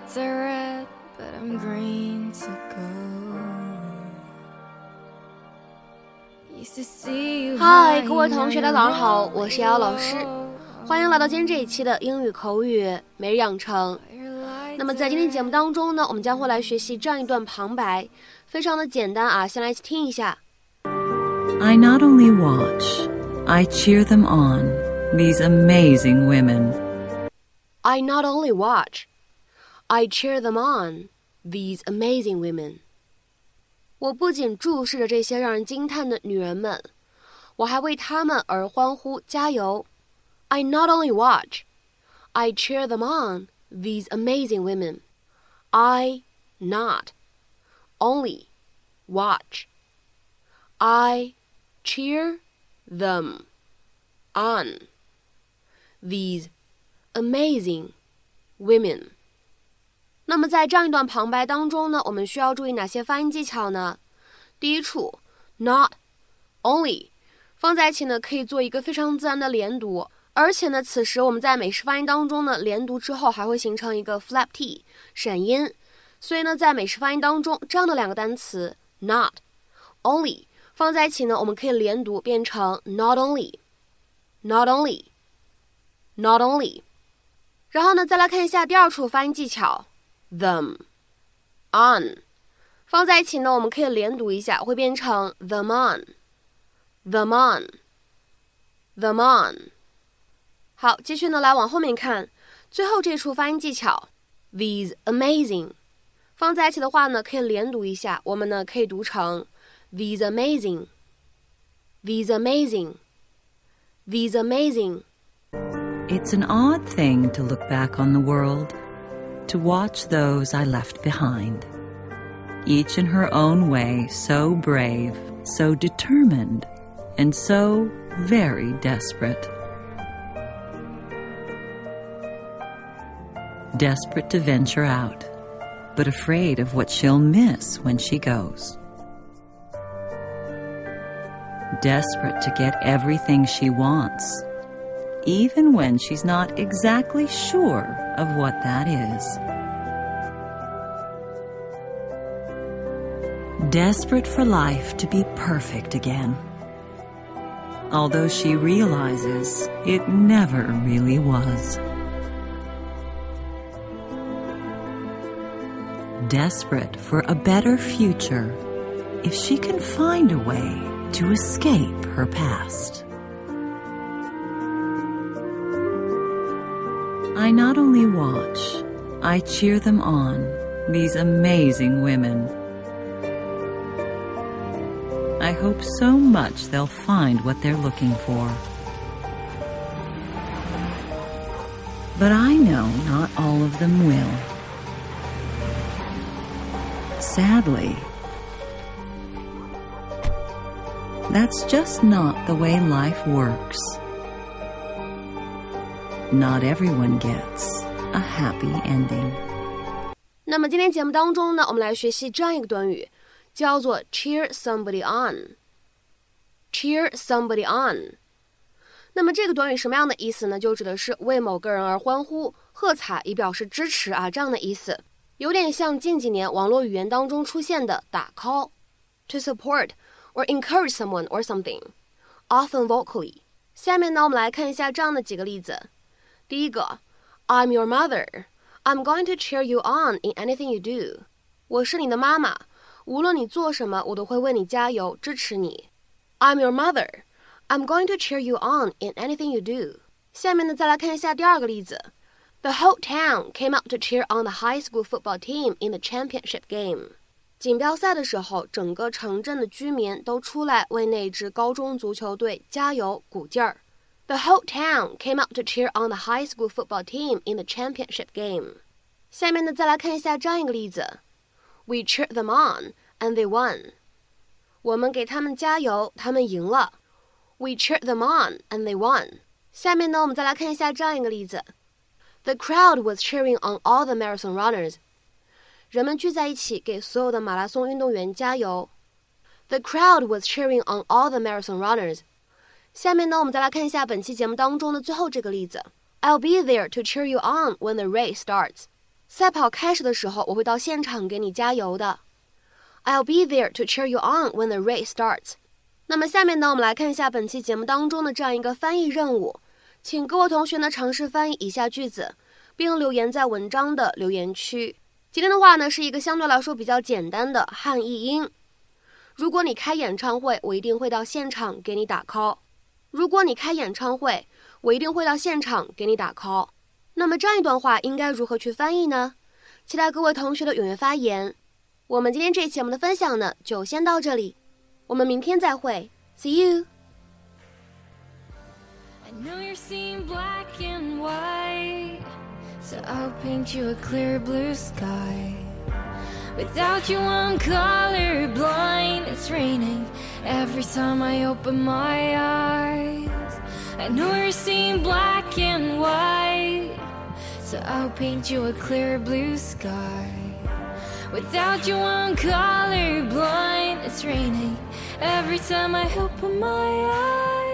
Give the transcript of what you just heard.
lights are red, but I'm green to go. 嗨，各位同学，大家早上好，我是瑶老师，欢迎来到今天这一期的英语口语每日养成。那么在今天节目当中呢，我们将会来学习这样一段旁白，非常的简单啊，先来一起听一下。I not only watch, I cheer them on. These amazing women. I not only watch, I cheer them on. These amazing women. 我不仅注视着这些让人惊叹的女人们，我还为她们而欢呼加油。I not only watch, I cheer them on. These amazing women. I not only watch, I cheer them on. These amazing women. 那么在这样一段旁白当中呢，我们需要注意哪些发音技巧呢？第一处，not only 放在一起呢，可以做一个非常自然的连读，而且呢，此时我们在美式发音当中呢，连读之后还会形成一个 flap t 闪音，所以呢，在美式发音当中，这样的两个单词 not only 放在一起呢，我们可以连读变成 not only，not only，not only，然后呢，再来看一下第二处发音技巧。them on 放在一起呢，我们可以连读一下，会变成 them on them on them on。好，继续呢来往后面看，最后这处发音技巧 these amazing 放在一起的话呢，可以连读一下，我们呢可以读成 these amazing these amazing these amazing。It's an odd thing to look back on the world to watch those I left behind. Each in her own way, so brave, so determined, and so very desperate. Desperate to venture out, but afraid of what she'll miss when she goes. Desperate to get everything she wants even when she's not exactly sure of what that is. Desperate for life to be perfect again. Although she realizes it never really was. Desperate for a better future if she can find a way to escape her past. I not only watch, I cheer them on, these amazing women. I hope so much they'll find what they're looking for. But I know not all of them will. Sadly, that's just not the way life works Not everyone gets a happy ending. 那么今天节目当中呢，我们来学习这样一个短语，叫做 cheer somebody on。cheer somebody on。那么这个短语什么样的意思呢？就指的是为某个人而欢呼、喝彩，以表示支持啊这样的意思，有点像近几年网络语言当中出现的打 call，to support or encourage someone or something，often vocally。下面呢，我们来看一下这样的几个例子。 第一个，I'm your mother. I'm going to cheer you on in anything you do. 我是你的妈妈，无论你做什么，我都会为你加油，支持你。I'm your mother. I'm going to cheer you on in anything you do. 下面呢，再来看一下第二个例子。The whole town came out to cheer on the high school football team in the championship game. 锦标赛的时候，整个城镇的居民都出来为那支高中足球队加油鼓劲儿。 the whole town came out to cheer on the high school football team in the championship game. 下面呢，再来看一下这样一个例子：We cheered them on and they won. 我们给他们加油，他们赢了。We cheered them on and they won. 下面呢，我们再来看一下这样一个例子：The crowd was cheering on all the marathon runners. 人们聚在一起给所有的马拉松运动员加油。The crowd was cheering on all the marathon runners. 下面呢，我们再来看一下本期节目当中的最后这个例子。I'll be there to cheer you on when the race starts。赛跑开始的时候，我会到现场给你加油的。I'll be there to cheer you on when the race starts。那么下面呢，我们来看一下本期节目当中的这样一个翻译任务，请各位同学呢尝试翻译以下句子，并留言在文章的留言区。今天的话呢，是一个相对来说比较简单的汉译英。如果你开演唱会，我一定会到现场给你打 call。如果你开演唱会，我一定会到现场给你打 call。那么这样一段话应该如何去翻译呢？期待各位同学的踊跃发言。我们今天这一期我们的分享呢，就先到这里，我们明天再会，See you。I know you're seeing black and white, so I'll paint you a clear blue sky. Without you, I'm colorblind. It's raining every time I open my eyes. I know you're seeing black and white, so I'll paint you a clear blue sky. Without you, I'm colorblind. It's raining every time I open my eyes.